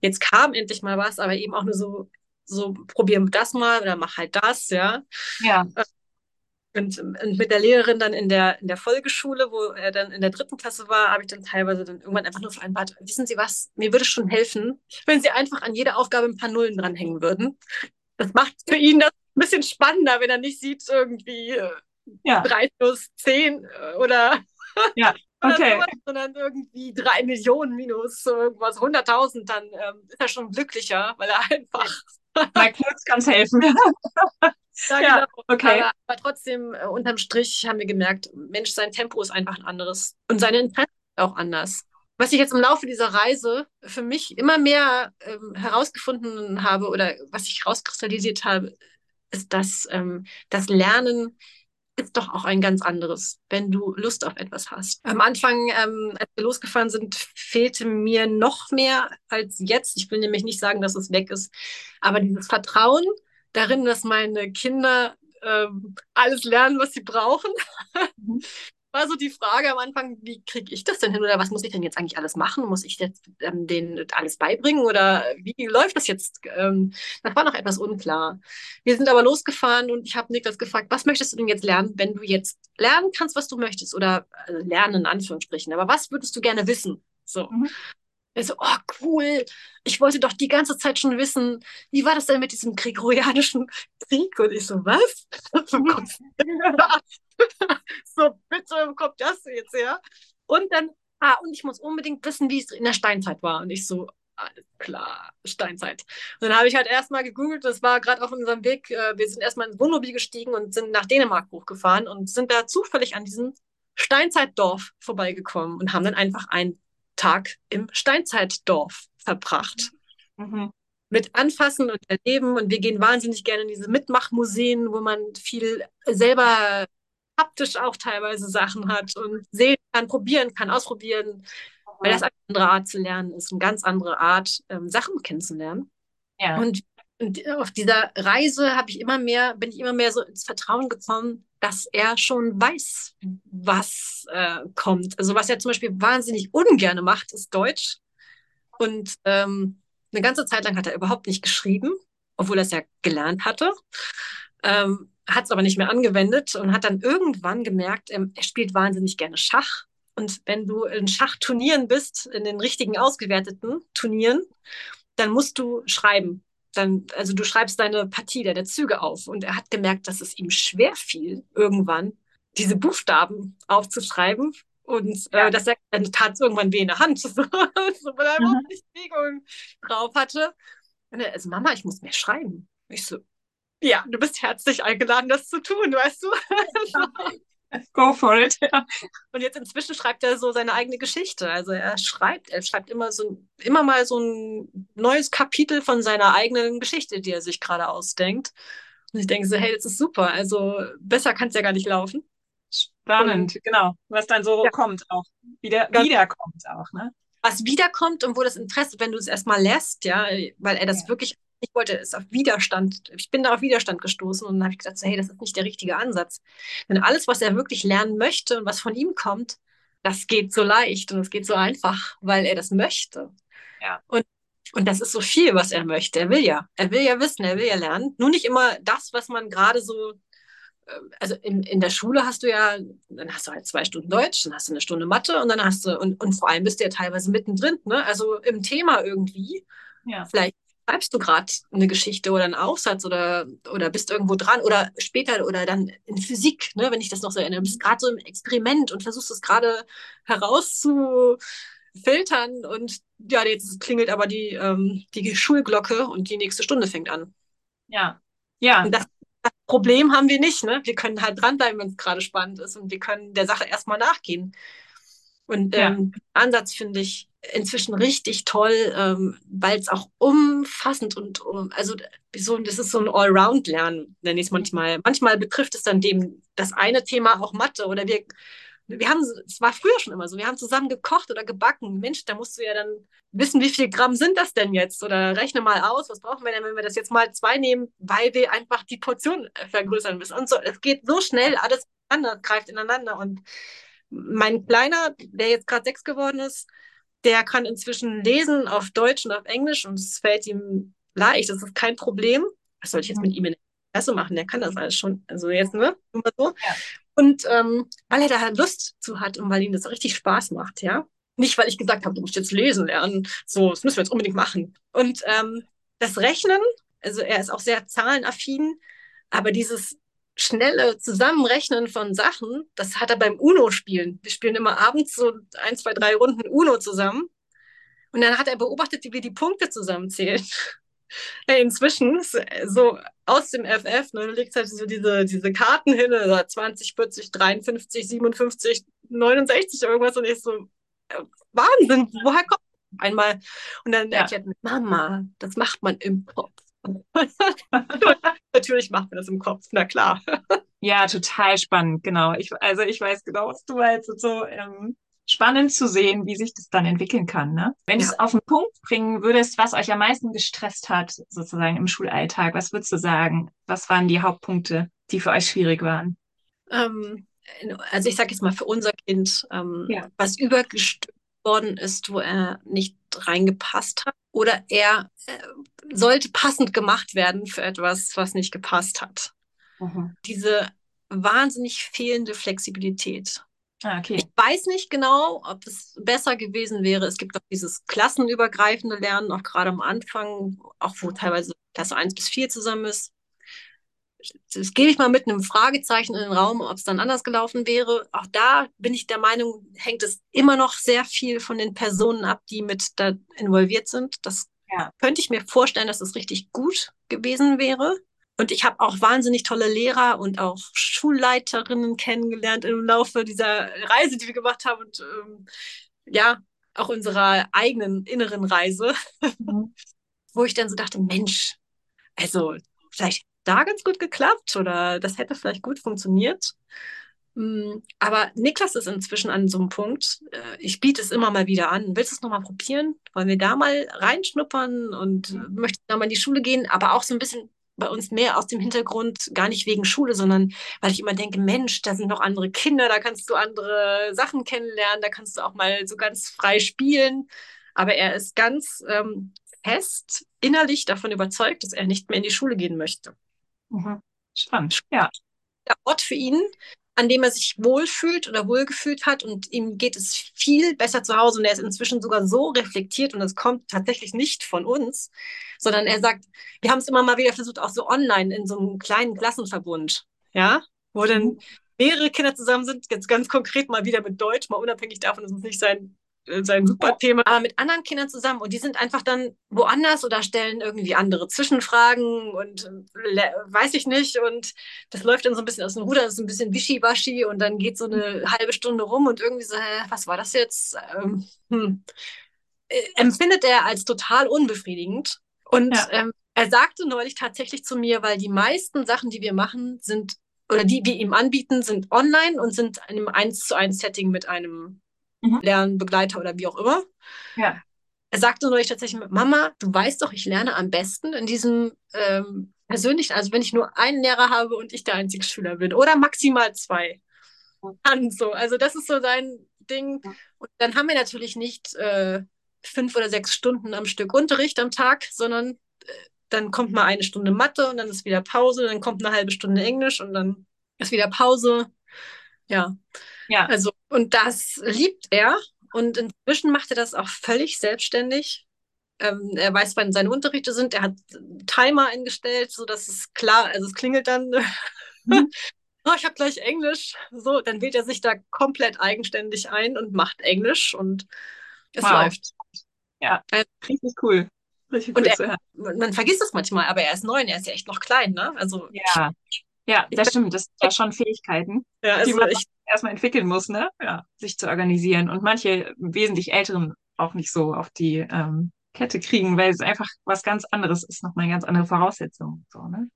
Jetzt kam endlich mal was, aber eben auch nur so, so probieren das mal oder mach halt das, ja. Ja. Und, und, mit der Lehrerin dann in der, in der Folgeschule, wo er dann in der dritten Klasse war, habe ich dann teilweise dann irgendwann einfach nur vereinbart, wissen Sie was, mir würde schon helfen, wenn Sie einfach an jede Aufgabe ein paar Nullen dranhängen würden. Das macht für ihn das ein bisschen spannender, wenn er nicht sieht, irgendwie Ja, 3 plus 10 äh, oder, ja, okay. sowas, sondern irgendwie 3 Millionen minus so irgendwas 100.000, dann ähm, ist er schon glücklicher, weil er einfach Mal kurz kann's helfen. Ja, Ja, genau. okay. Aber, aber trotzdem, äh, unterm Strich haben wir gemerkt, Mensch, sein Tempo ist einfach ein anderes. Und seine Interessen auch anders. Was ich jetzt im Laufe dieser Reise für mich immer mehr ähm, herausgefunden habe oder was ich rauskristallisiert habe, ist, dass ähm, das Lernen ist doch auch ein ganz anderes, wenn du Lust auf etwas hast. Am Anfang, ähm, als wir losgefahren sind, fehlte mir noch mehr als jetzt. Ich will nämlich nicht sagen, dass es weg ist, aber dieses Vertrauen darin, dass meine Kinder ähm, alles lernen, was sie brauchen, Mhm. war so die Frage am Anfang, wie kriege ich das denn hin oder was muss ich denn jetzt eigentlich alles machen? Muss ich jetzt ähm, denen alles beibringen oder wie läuft das jetzt? Ähm, das war noch etwas unklar. Wir sind aber losgefahren und ich habe Niklas gefragt, was möchtest du denn jetzt lernen, wenn du jetzt lernen kannst, was du möchtest oder äh, lernen in Anführungsstrichen, aber was würdest du gerne wissen? So. Mhm. Er so, oh cool, ich wollte doch die ganze Zeit schon wissen, wie war das denn mit diesem gregorianischen Krieg? Und ich so, was? So, bitte, wo kommt das jetzt her? Und dann, ah, und ich muss unbedingt wissen, wie es in der Steinzeit war. Und ich so, alles klar, Steinzeit. Und dann habe ich halt erstmal gegoogelt, das war gerade auf unserem Weg, äh, wir sind erstmal ins Wohnmobil gestiegen und sind nach Dänemark hochgefahren und sind da zufällig an diesem Steinzeitdorf vorbeigekommen und haben dann einfach einen Tag im Steinzeitdorf verbracht Mhm. mit Anfassen und Erleben. Und wir gehen wahnsinnig gerne in diese Mitmachmuseen, wo man viel selber haptisch auch teilweise Sachen hat und sehen kann, probieren kann, ausprobieren, weil das eine andere Art zu lernen ist, eine ganz andere Art, ähm, Sachen kennenzulernen. Ja. Und, und auf dieser Reise habe ich immer mehr, bin ich immer mehr so ins Vertrauen gekommen, dass er schon weiß, was äh, kommt. Also was er zum Beispiel wahnsinnig ungerne macht, ist Deutsch. Und ähm, eine ganze Zeit lang hat er überhaupt nicht geschrieben, obwohl er es ja gelernt hatte. Ähm, hat es aber nicht mehr angewendet und hat dann irgendwann gemerkt, ähm, er spielt wahnsinnig gerne Schach. Und wenn du in Schachturnieren bist, in den richtigen ausgewerteten Turnieren, dann musst du schreiben. Dann, also du schreibst deine Partie, deine Züge auf. Und er hat gemerkt, dass es ihm schwer fiel, irgendwann diese Buchstaben aufzuschreiben. Und Ja. äh, dass er dann tat es irgendwann weh in der Hand, so, so, weil er Mhm. überhaupt nicht Bewegung drauf hatte. Und er, also Mama, ich muss mehr schreiben. Ich so, ja, du bist herzlich eingeladen, das zu tun, weißt du? Go for it. Ja. Und jetzt inzwischen schreibt er so seine eigene Geschichte. Also er schreibt, er schreibt immer so immer mal so ein neues Kapitel von seiner eigenen Geschichte, die er sich gerade ausdenkt. Und ich denke so, hey, das ist super. Also besser kann es ja gar nicht laufen. Spannend, genau. Was dann so Ja. kommt auch. Wieder, wiederkommt auch, ne? Was wiederkommt und wo das Interesse, wenn du es erstmal lässt, ja, weil er das Ja. wirklich ich wollte, ist auf Widerstand. Ich bin da auf Widerstand gestoßen und dann habe ich gesagt, so, hey, das ist nicht der richtige Ansatz. Denn alles, was er wirklich lernen möchte und was von ihm kommt, das geht so leicht und es geht so einfach, weil er das möchte. Ja. Und, und das ist so viel, was er möchte. Er will ja. Er will ja wissen, er will ja lernen. Nur nicht immer das, was man gerade so, äh, also in, in der Schule hast du ja, dann hast du halt zwei Stunden Deutsch, dann hast du eine Stunde Mathe und dann hast du, und, und vor allem bist du ja teilweise mittendrin, ne? Also im Thema irgendwie. Ja. Vielleicht schreibst du gerade eine Geschichte oder einen Aufsatz oder, oder bist irgendwo dran oder später oder dann in Physik, ne, wenn ich das noch so erinnere, bist gerade so im Experiment und versuchst es gerade herauszufiltern und ja, jetzt klingelt aber die, ähm, die Schulglocke und die nächste Stunde fängt an. Ja. Ja. Und das, das Problem haben wir nicht, ne? Wir können halt dranbleiben, wenn es gerade spannend ist und wir können der Sache erstmal nachgehen. Und Ja. ähm, den Ansatz finde ich inzwischen richtig toll, ähm, weil es auch umfassend und um, also so, das ist so ein Allround-Lernen, nenne ich es manchmal. Manchmal betrifft es dann dem das eine Thema auch Mathe oder wir, wir haben, es war früher schon immer so, wir haben zusammen gekocht oder gebacken. Mensch, da musst du ja dann wissen, wie viel Gramm sind das denn jetzt? Oder rechne mal aus, was brauchen wir denn, wenn wir das jetzt mal zwei nehmen, weil wir einfach die Portion äh, vergrößern müssen. Und so, es geht so schnell, alles greift ineinander. Und mein Kleiner, der jetzt gerade sechs geworden ist, der kann inzwischen lesen auf Deutsch und auf Englisch und es fällt ihm leicht. Das ist kein Problem. Was soll ich jetzt mit ihm in der Klasse machen? Der kann das alles schon. Also jetzt, ne? Mal so. Ja. Und ähm, weil er da halt Lust zu hat und weil ihm das richtig Spaß macht, ja. Nicht, weil ich gesagt habe, du musst jetzt lesen lernen. So, das müssen wir jetzt unbedingt machen. Und ähm, das Rechnen, also er ist auch sehr zahlenaffin. Aber dieses schnelle Zusammenrechnen von Sachen, das hat er beim Uno-Spielen. Wir spielen immer abends so ein, zwei, drei Runden Uno zusammen. Und dann hat er beobachtet, wie wir die Punkte zusammenzählen. Inzwischen, so aus dem FF, ne, du legst halt so diese, diese Karten hin, 20, 40, 53, 57, 69, irgendwas. Und ich so, äh, Wahnsinn, woher kommt das einmal? Und dann ja. erklärt mir, Mama, das macht man im Kopf. Natürlich macht man das im Kopf, na klar. Ja, total spannend, genau. Ich, also ich weiß genau, was du meinst. So ähm, spannend zu sehen, wie sich das dann entwickeln kann. Ne? Wenn ja. du es auf den Punkt bringen würdest, was euch am meisten gestresst hat, sozusagen im Schulalltag, was würdest du sagen? Was waren die Hauptpunkte, die für euch schwierig waren? Ähm, also ich sage jetzt mal für unser Kind, ähm, ja. was übergestülpt worden ist, wo er nicht reingepasst hat oder er äh, sollte passend gemacht werden für etwas, was nicht gepasst hat. Mhm. Diese wahnsinnig fehlende Flexibilität. Ah, okay. Ich weiß nicht genau, ob es besser gewesen wäre. Es gibt auch dieses klassenübergreifende Lernen, auch gerade am Anfang, auch wo teilweise Klasse 1 bis 4 zusammen ist. Das gebe ich mal mit einem Fragezeichen in den Raum, ob es dann anders gelaufen wäre. Auch da bin ich der Meinung, hängt es immer noch sehr viel von den Personen ab, die mit da involviert sind. Das ja. könnte ich mir vorstellen, dass es richtig gut gewesen wäre. Und ich habe auch wahnsinnig tolle Lehrer und auch Schulleiterinnen kennengelernt im Laufe dieser Reise, die wir gemacht haben. Und ähm, ja, auch unserer eigenen inneren Reise, mhm. wo ich dann so dachte, Mensch, also vielleicht da ganz gut geklappt oder das hätte vielleicht gut funktioniert. Mm, aber Niklas ist inzwischen an so einem Punkt, äh, ich biete es immer mal wieder an. Willst du es nochmal probieren? Wollen wir da mal reinschnuppern und mhm. möchtest da mal in die Schule gehen? Aber auch so ein bisschen bei uns mehr aus dem Hintergrund, gar nicht wegen Schule, sondern weil ich immer denke, Mensch, da sind noch andere Kinder, da kannst du andere Sachen kennenlernen, da kannst du auch mal so ganz frei spielen. Aber er ist ganz ähm, fest innerlich davon überzeugt, dass er nicht mehr in die Schule gehen möchte. Mhm. Spannend, ja. Der Ort für ihn, an dem er sich wohlfühlt oder wohlgefühlt hat und ihm geht es viel besser zu Hause und er ist inzwischen sogar so reflektiert und das kommt tatsächlich nicht von uns, sondern er sagt, wir haben es immer mal wieder versucht, auch so online in so einem kleinen Klassenverbund, ja, wo dann mhm. mehrere Kinder zusammen sind, jetzt ganz konkret mal wieder mit Deutsch, mal unabhängig davon, dass es nicht sein sein super Thema, aber mit anderen Kindern zusammen und die sind einfach dann woanders oder stellen irgendwie andere Zwischenfragen und äh, weiß ich nicht und das läuft dann so ein bisschen aus dem Ruder, das ist ein bisschen wischiwaschi und dann geht so eine halbe Stunde rum und irgendwie so, hä, was war das jetzt? Ähm, hm. Äh, empfindet er als total unbefriedigend und ja. ähm, er sagte neulich tatsächlich zu mir, weil die meisten Sachen, die wir machen, sind oder die wir ihm anbieten, sind online und sind in einem 1 zu 1 Setting mit einem mhm. Lernbegleiter oder wie auch immer. Ja. Er sagte neulich tatsächlich, Mama, du weißt doch, ich lerne am besten in diesem ähm, persönlichen, also wenn ich nur einen Lehrer habe und ich der einzige Schüler bin oder maximal zwei. An so. Also das ist so sein Ding. Und dann haben wir natürlich nicht äh, fünf oder sechs Stunden am Stück Unterricht am Tag, sondern äh, dann kommt mal eine Stunde Mathe und dann ist wieder Pause, dann kommt eine halbe Stunde Englisch und dann ist wieder Pause. Ja. Ja. Also, und das liebt er. Und inzwischen macht er das auch völlig selbstständig. Ähm, er weiß, wann seine Unterrichte sind. Er hat Timer eingestellt, sodass es klar, also es klingelt dann. Mhm. oh, ich habe gleich Englisch. So, dann wählt er sich da komplett eigenständig ein und macht Englisch und es wow. läuft. Ja, äh, richtig cool. Richtig cool und er, man vergisst es manchmal, aber er ist neun, er ist ja echt noch klein, ne? Also ja. Ja, das stimmt. Das sind ja schon Fähigkeiten, ja, also die man ich, erstmal entwickeln muss, ne? Ja, sich zu organisieren. Und manche wesentlich Älteren auch nicht so auf die ähm, Kette kriegen, weil es einfach was ganz anderes ist, nochmal eine ganz andere Voraussetzung. So, ne?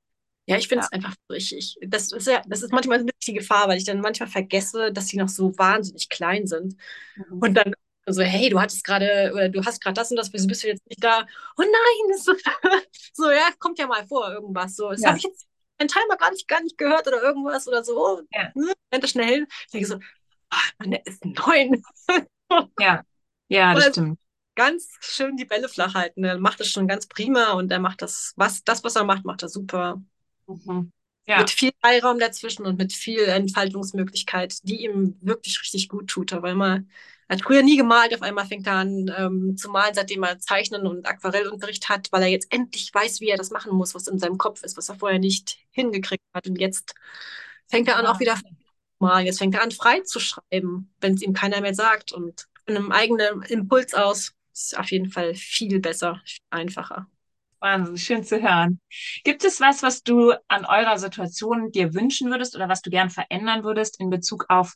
Ja, ich finde es ja. einfach richtig. Das ist ja, das ist manchmal ein bisschen die Gefahr, weil ich dann manchmal vergesse, dass sie noch so wahnsinnig klein sind. Mhm. Und dann so, hey, du hattest gerade, oder du hast gerade das und das, wieso bist du jetzt nicht da? Oh nein, so, so, ja, kommt ja mal vor, irgendwas. So, das ja. habe ich jetzt mein Timer gar nicht, gar nicht gehört oder irgendwas oder so. Ja. Ne, rennt schnell. Ich denke so, ach, Mann, der ist neun. ja, ja, das stimmt. Ganz schön die Bälle flach halten. Er macht das schon ganz prima und er macht das, was, das, was er macht, macht er super. Mhm. Ja. Mit viel Freiraum dazwischen und mit viel Entfaltungsmöglichkeit, die ihm wirklich richtig gut tut. Aber immer Er hat früher nie gemalt, auf einmal fängt er an ähm, zu malen, seitdem er Zeichnen und Aquarellunterricht hat, weil er jetzt endlich weiß, wie er das machen muss, was in seinem Kopf ist, was er vorher nicht hingekriegt hat. Und jetzt fängt er an, auch wieder zu malen. Jetzt fängt er an, frei zu schreiben, wenn es ihm keiner mehr sagt und von einem eigenen Impuls aus. Ist auf jeden Fall viel besser, einfacher. Wahnsinn, schön zu hören. Gibt es was, was du an eurer Situation dir wünschen würdest oder was du gern verändern würdest in Bezug auf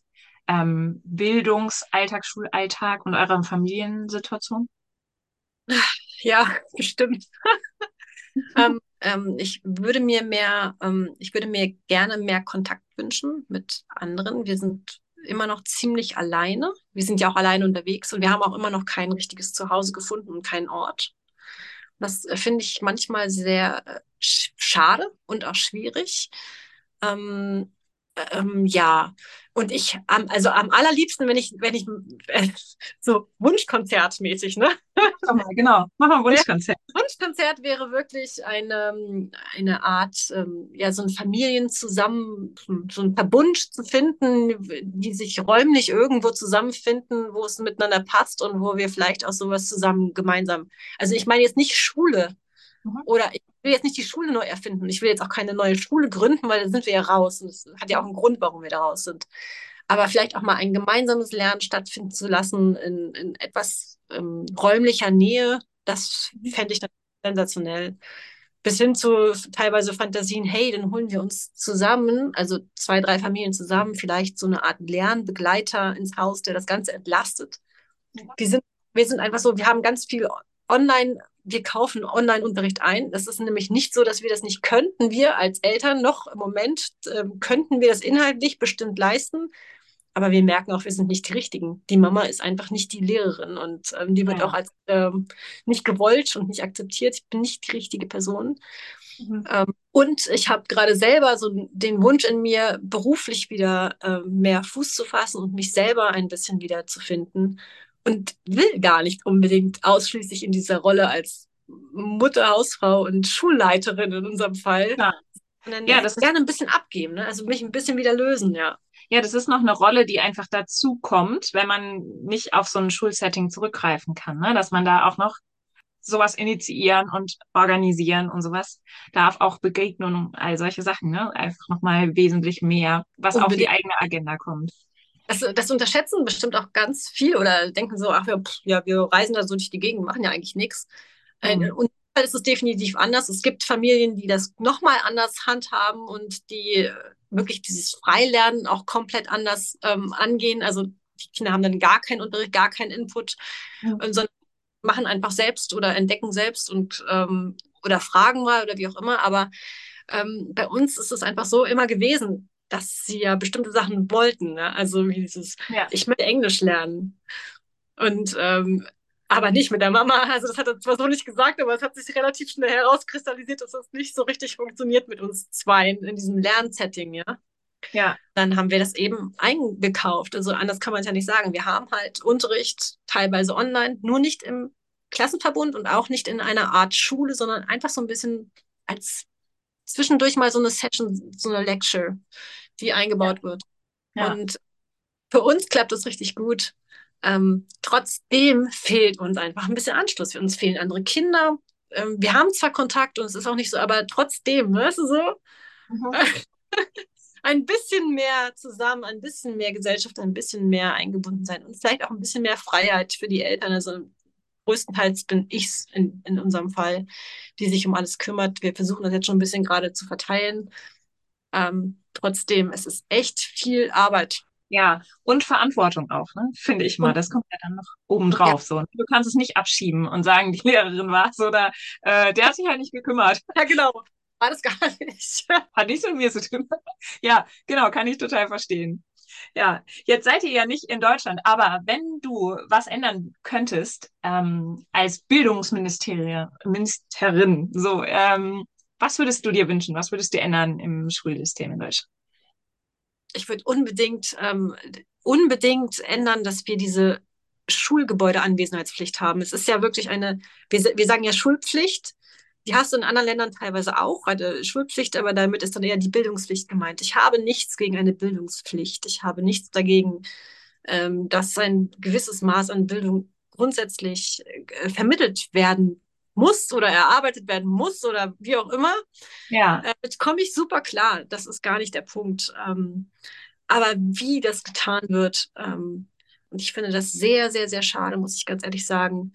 ähm, Bildungsalltag, Schulalltag und eurer Familiensituation? Ja, bestimmt. ähm, ähm, ich würde mir mehr, ähm, ich würde mir gerne mehr Kontakt wünschen mit anderen. Wir sind immer noch ziemlich alleine. Wir sind ja auch alleine unterwegs und wir haben auch immer noch kein richtiges Zuhause gefunden und keinen Ort. Das äh, finde ich manchmal sehr äh, schade und auch schwierig. Ähm, ähm, ja, und ich, am, also am allerliebsten, wenn ich, wenn ich äh, so Wunschkonzertmäßig, ne? Mal, genau, machen wir ein Wunschkonzert. Wunschkonzert wäre wirklich eine, eine Art, ähm, ja, so ein Familienzusammen, so ein Verbund zu finden, die sich räumlich irgendwo zusammenfinden, wo es miteinander passt und wo wir vielleicht auch sowas zusammen gemeinsam. Also ich meine jetzt nicht Schule mhm. oder ich will jetzt nicht die Schule neu erfinden. Ich will jetzt auch keine neue Schule gründen, weil da sind wir ja raus. Und es hat ja auch einen Grund, warum wir da raus sind. Aber vielleicht auch mal ein gemeinsames Lernen stattfinden zu lassen in, in etwas ähm, räumlicher Nähe, das fände ich dann sensationell. Bis hin zu teilweise Fantasien, hey, dann holen wir uns zusammen, also zwei, drei Familien zusammen, vielleicht so eine Art Lernbegleiter ins Haus, der das Ganze entlastet. Wir sind, wir sind einfach so, wir haben ganz viel online wir kaufen Online-Unterricht ein. Das ist nämlich nicht so, dass wir das nicht könnten. Wir als Eltern noch im Moment äh, könnten wir das inhaltlich bestimmt leisten. Aber wir merken auch, wir sind nicht die Richtigen. Die Mama ist einfach nicht die Lehrerin und ähm, die wird ja. auch als ähm, nicht gewollt und nicht akzeptiert. Ich bin nicht die richtige Person. Mhm. Ähm, und ich habe gerade selber so den Wunsch in mir, beruflich wieder äh, mehr Fuß zu fassen und mich selber ein bisschen wieder zu finden und will gar nicht unbedingt ausschließlich in dieser Rolle als Mutter, Hausfrau und Schulleiterin in unserem Fall. Ja, ja das gerne ein bisschen abgeben, ne? also mich ein bisschen wieder lösen, ja. Ja, das ist noch eine Rolle, die einfach dazu kommt, wenn man nicht auf so ein Schulsetting zurückgreifen kann, ne? dass man da auch noch sowas initiieren und organisieren und sowas darf, auch Begegnungen, all solche Sachen, ne? einfach nochmal wesentlich mehr, was Unbedingt. auf die eigene Agenda kommt. Das, das unterschätzen bestimmt auch ganz viel oder denken so, ach ja, pff, ja, wir reisen da so durch die Gegend, machen ja eigentlich nichts. Mhm. Und ist es definitiv anders. Es gibt Familien, die das nochmal anders handhaben und die wirklich dieses Freilernen auch komplett anders ähm, angehen. Also die Kinder haben dann gar keinen Unterricht, gar keinen Input, mhm. sondern machen einfach selbst oder entdecken selbst und ähm, oder fragen mal oder wie auch immer. Aber ähm, bei uns ist es einfach so immer gewesen dass sie ja bestimmte Sachen wollten. Ne? Also wie dieses, ja. ich möchte Englisch lernen. Und ähm, aber nicht mit der Mama. Also das hat er zwar so nicht gesagt, aber es hat sich relativ schnell herauskristallisiert, dass das nicht so richtig funktioniert mit uns zwei in, in diesem Lernsetting, ja. Ja. Dann haben wir das eben eingekauft. Also anders kann man es ja nicht sagen. Wir haben halt Unterricht teilweise online, nur nicht im Klassenverbund und auch nicht in einer Art Schule, sondern einfach so ein bisschen als zwischendurch mal so eine Session, so eine Lecture, die eingebaut ja. wird. Ja. Und für uns klappt das richtig gut. Ähm, trotzdem fehlt uns einfach ein bisschen Anschluss. Für uns fehlen andere Kinder. Ähm, wir haben zwar Kontakt und es ist auch nicht so, aber trotzdem, weißt du so? Mhm. ein bisschen mehr zusammen, ein bisschen mehr Gesellschaft, ein bisschen mehr eingebunden sein und vielleicht auch ein bisschen mehr Freiheit für die Eltern. Also größtenteils bin ich es in, in unserem Fall, die sich um alles kümmert. Wir versuchen das jetzt schon ein bisschen gerade zu verteilen. Ähm, trotzdem, es ist echt viel Arbeit. Ja, und Verantwortung auch, ne? finde ich mal. Das kommt ja dann noch obendrauf. Ja. So. Du kannst es nicht abschieben und sagen, die Lehrerin war es oder äh, der hat sich halt nicht gekümmert. Ja, genau. War das gar nicht. Hat nichts mit mir zu tun. ja, genau, kann ich total verstehen. Ja, jetzt seid ihr ja nicht in Deutschland, aber wenn du was ändern könntest ähm, als Bildungsministerin, Ministerin, so, ähm, was würdest du dir wünschen? Was würdest du ändern im Schulsystem in Deutschland? Ich würde unbedingt, ähm, unbedingt ändern, dass wir diese Schulgebäudeanwesenheitspflicht haben. Es ist ja wirklich eine, wir, wir sagen ja Schulpflicht, die hast du in anderen Ländern teilweise auch, eine Schulpflicht, aber damit ist dann eher die Bildungspflicht gemeint. Ich habe nichts gegen eine Bildungspflicht. Ich habe nichts dagegen, ähm, dass ein gewisses Maß an Bildung grundsätzlich äh, vermittelt werden muss oder erarbeitet werden muss oder wie auch immer. Ja. Äh, komme ich super klar. Das ist gar nicht der Punkt. Ähm, aber wie das getan wird, ähm, und ich finde das sehr, sehr, sehr schade, muss ich ganz ehrlich sagen.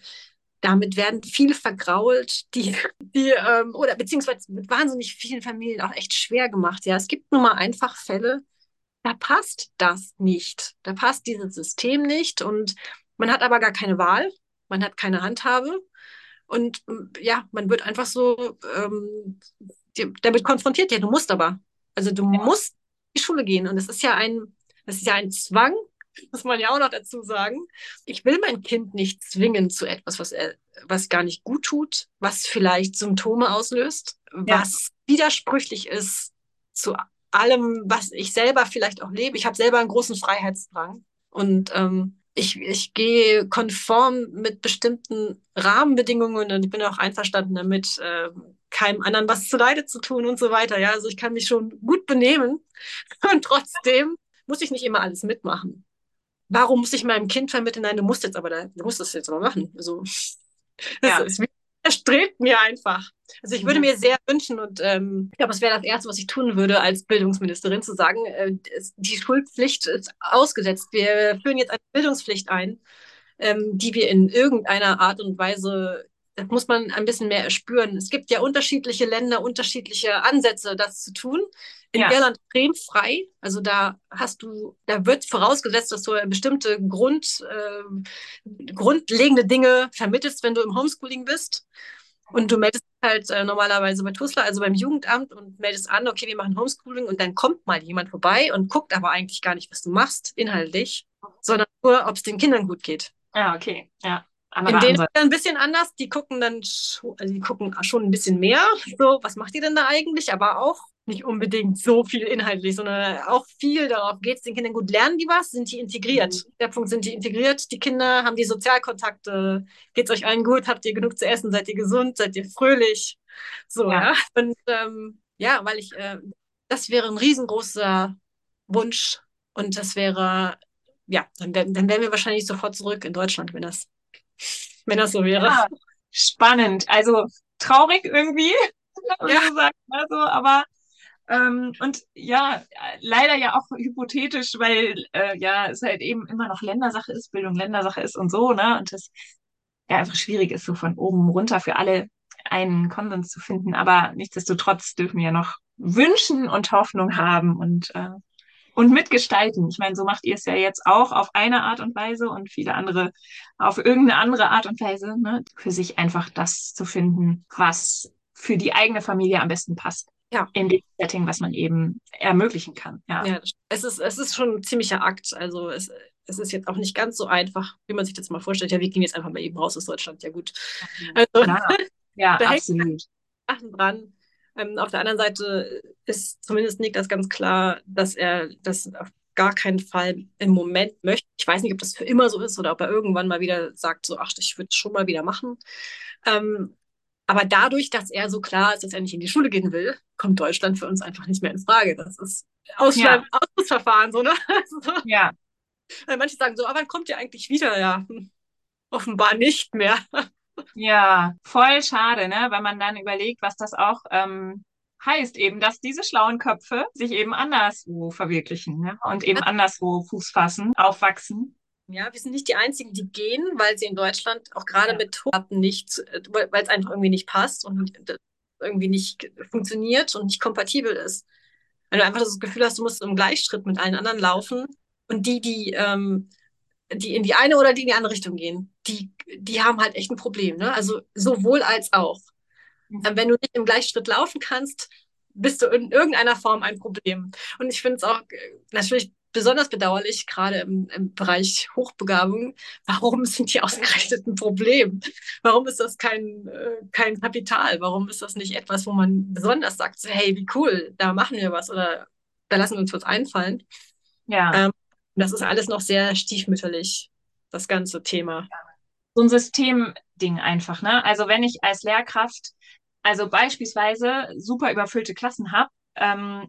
Damit werden viele vergrault, die, die ähm, oder beziehungsweise mit wahnsinnig vielen Familien auch echt schwer gemacht. Ja, es gibt nun mal einfach Fälle, da passt das nicht. Da passt dieses System nicht und man hat aber gar keine Wahl, man hat keine Handhabe und ja, man wird einfach so ähm, damit konfrontiert. Ja, du musst aber. Also du ja. musst in die Schule gehen und es ist ja ein, das ist ja ein Zwang, muss man ja auch noch dazu sagen. Ich will mein Kind nicht zwingen zu etwas, was er, was gar nicht gut tut, was vielleicht Symptome auslöst, ja. was widersprüchlich ist zu allem, was ich selber vielleicht auch lebe. Ich habe selber einen großen Freiheitsdrang und ähm, ich, ich gehe konform mit bestimmten Rahmenbedingungen und ich bin auch einverstanden damit, äh, keinem anderen was zuleide zu tun und so weiter. Ja, also ich kann mich schon gut benehmen und trotzdem muss ich nicht immer alles mitmachen. Warum muss ich meinem Kind vermitteln, nein, du musst jetzt aber da, du musst das jetzt aber machen. Also, das ja. ist, erstrebt mir einfach. Also ich würde mhm. mir sehr wünschen und ähm, ich glaube, es wäre das Erste, was ich tun würde als Bildungsministerin, zu sagen, äh, die Schulpflicht ist ausgesetzt. Wir führen jetzt eine Bildungspflicht ein, ähm, die wir in irgendeiner Art und Weise, das muss man ein bisschen mehr erspüren. Es gibt ja unterschiedliche Länder, unterschiedliche Ansätze, das zu tun. In ja. Irland extrem frei. Also da hast du, da wird vorausgesetzt, dass du bestimmte Grund, äh, grundlegende Dinge vermittelst, wenn du im Homeschooling bist. Und du meldest halt äh, normalerweise bei TUSLA, also beim Jugendamt, und meldest an, okay, wir machen Homeschooling und dann kommt mal jemand vorbei und guckt aber eigentlich gar nicht, was du machst, inhaltlich, sondern nur, ob es den Kindern gut geht. Ja, okay, ja. In denen ist ein bisschen anders, die gucken dann schon, also die gucken schon ein bisschen mehr, so, was macht ihr denn da eigentlich, aber auch nicht unbedingt so viel inhaltlich, sondern auch viel darauf geht es den Kindern gut. Lernen die was? Sind die integriert? Mhm. Der Punkt, sind die integriert? Die Kinder haben die Sozialkontakte? Geht es euch allen gut? Habt ihr genug zu essen? Seid ihr gesund? Seid ihr fröhlich? So, ja. ja? Und ähm, ja, weil ich, äh, das wäre ein riesengroßer Wunsch und das wäre, ja, dann, dann wären wir wahrscheinlich sofort zurück in Deutschland, wenn das, wenn das so wäre. Ja, spannend. Also traurig irgendwie, ja. sagen, also, aber ähm, und ja, leider ja auch hypothetisch, weil äh, ja es halt eben immer noch Ländersache ist, Bildung Ländersache ist und so, ne? Und das ja einfach schwierig ist, so von oben runter für alle einen Konsens zu finden. Aber nichtsdestotrotz dürfen wir ja noch wünschen und Hoffnung haben und äh, und mitgestalten. Ich meine, so macht ihr es ja jetzt auch auf eine Art und Weise und viele andere auf irgendeine andere Art und Weise, ne? für sich einfach das zu finden, was für die eigene Familie am besten passt ja. in dem Setting, was man eben ermöglichen kann. Ja, ja es, ist, es ist schon ein ziemlicher Akt. Also es, es ist jetzt auch nicht ganz so einfach, wie man sich das mal vorstellt. Ja, wir gehen jetzt einfach mal eben raus aus Deutschland. Ja, gut. Also, ja, ja da absolut. Achten dran. Ähm, auf der anderen Seite ist zumindest Nick das ganz klar, dass er das auf gar keinen Fall im Moment möchte. Ich weiß nicht, ob das für immer so ist oder ob er irgendwann mal wieder sagt, so, ach, ich würde es schon mal wieder machen. Ähm, aber dadurch, dass er so klar ist, dass er nicht in die Schule gehen will, kommt Deutschland für uns einfach nicht mehr in Frage. Das ist Ausschreib ja. Ausschlussverfahren, so, ne? ja. Manche sagen so, aber wann kommt ihr eigentlich wieder? Ja, hm, offenbar nicht mehr. Ja, voll schade, ne? Weil man dann überlegt, was das auch ähm, heißt, eben, dass diese schlauen Köpfe sich eben anderswo verwirklichen ne? und eben anderswo Fuß fassen, aufwachsen. Ja, wir sind nicht die Einzigen, die gehen, weil sie in Deutschland auch gerade ja. mit Daten nicht, weil es einfach irgendwie nicht passt und irgendwie nicht funktioniert und nicht kompatibel ist. Wenn du einfach das Gefühl hast, du musst im Gleichschritt mit allen anderen laufen und die, die, ähm, die in die eine oder die in die andere Richtung gehen, die, die haben halt echt ein Problem. Ne? Also sowohl als auch. Mhm. Wenn du nicht im Gleichschritt laufen kannst, bist du in irgendeiner Form ein Problem. Und ich finde es auch äh, natürlich besonders bedauerlich, gerade im, im Bereich Hochbegabung. Warum sind die ausgerechnet ein Problem? Warum ist das kein, äh, kein Kapital? Warum ist das nicht etwas, wo man besonders sagt, hey, wie cool, da machen wir was oder da lassen wir uns was einfallen? Ja. Ähm, das ist alles noch sehr stiefmütterlich, das ganze Thema. So ein Systemding einfach, ne? Also wenn ich als Lehrkraft, also beispielsweise super überfüllte Klassen habe, ähm,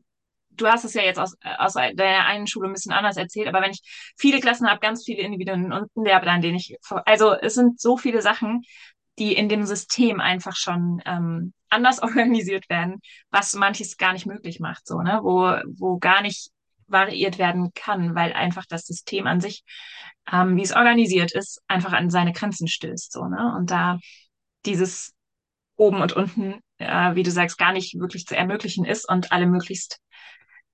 du hast es ja jetzt aus, aus deiner einen Schule ein bisschen anders erzählt, aber wenn ich viele Klassen habe, ganz viele Individuen und einen Lehrplan, den ich, also es sind so viele Sachen, die in dem System einfach schon ähm, anders organisiert werden, was manches gar nicht möglich macht, so, ne, wo, wo gar nicht variiert werden kann, weil einfach das System an sich, ähm, wie es organisiert ist, einfach an seine Grenzen stößt, so, ne, und da dieses oben und unten, äh, wie du sagst, gar nicht wirklich zu ermöglichen ist und alle möglichst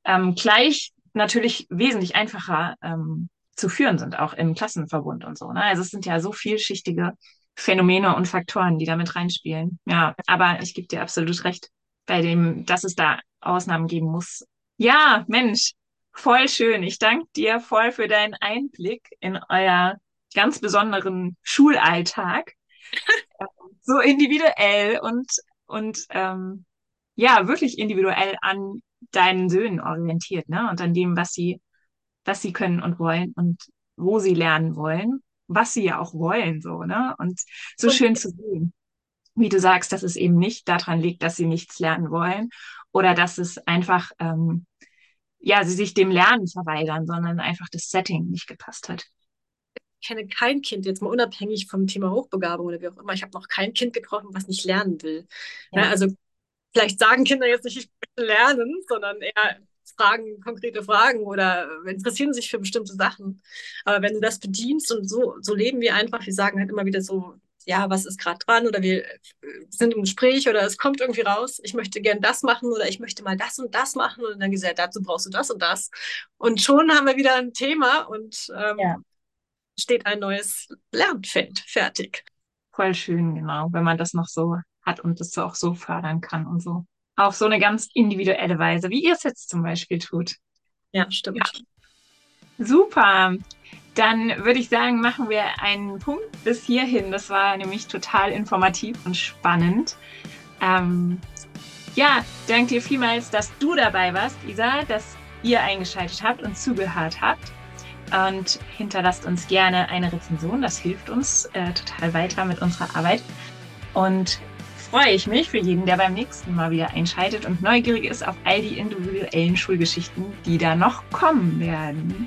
ähm, gleich natürlich wesentlich einfacher ähm, zu führen sind, auch im Klassenverbund und so. Ne? Also es sind ja so vielschichtige Phänomene und Faktoren, die damit reinspielen. Ja, aber ich gebe dir absolut recht, bei dem, dass es da Ausnahmen geben muss. Ja, Mensch, voll schön. Ich danke dir voll für deinen Einblick in euer ganz besonderen Schulalltag. so individuell und, und ähm, ja, wirklich individuell an deinen Söhnen orientiert, ne? Und an dem, was sie, was sie können und wollen und wo sie lernen wollen, was sie ja auch wollen, so, ne? Und so und schön zu sehen, wie du sagst, dass es eben nicht daran liegt, dass sie nichts lernen wollen oder dass es einfach, ähm, ja, sie sich dem Lernen verweigern, sondern einfach das Setting nicht gepasst hat. Ich kenne kein Kind, jetzt mal unabhängig vom Thema Hochbegabung oder wie auch immer, ich habe noch kein Kind getroffen, was nicht lernen will. Ja. Ja, also vielleicht sagen Kinder jetzt nicht, ich möchte lernen, sondern eher fragen konkrete Fragen oder interessieren sich für bestimmte Sachen. Aber wenn du das bedienst und so, so leben wir einfach, wir sagen halt immer wieder so, ja, was ist gerade dran oder wir äh, sind im Gespräch oder es kommt irgendwie raus, ich möchte gern das machen oder ich möchte mal das und das machen und dann gesagt, dazu brauchst du das und das. Und schon haben wir wieder ein Thema und ähm, ja. steht ein neues Lernfeld fertig. Voll schön, genau, wenn man das noch so hat und das auch so fördern kann und so. Auf so eine ganz individuelle Weise, wie ihr es jetzt zum Beispiel tut. Ja, stimmt. Ja. Super. Dann würde ich sagen, machen wir einen Punkt bis hierhin. Das war nämlich total informativ und spannend. Ähm, ja, danke dir vielmals, dass du dabei warst, Isa, dass ihr eingeschaltet habt und zugehört habt. Und hinterlasst uns gerne eine Rezension. Das hilft uns äh, total weiter mit unserer Arbeit. Und freue ich mich für jeden, der beim nächsten Mal wieder einschaltet und neugierig ist auf all die individuellen Schulgeschichten, die da noch kommen werden.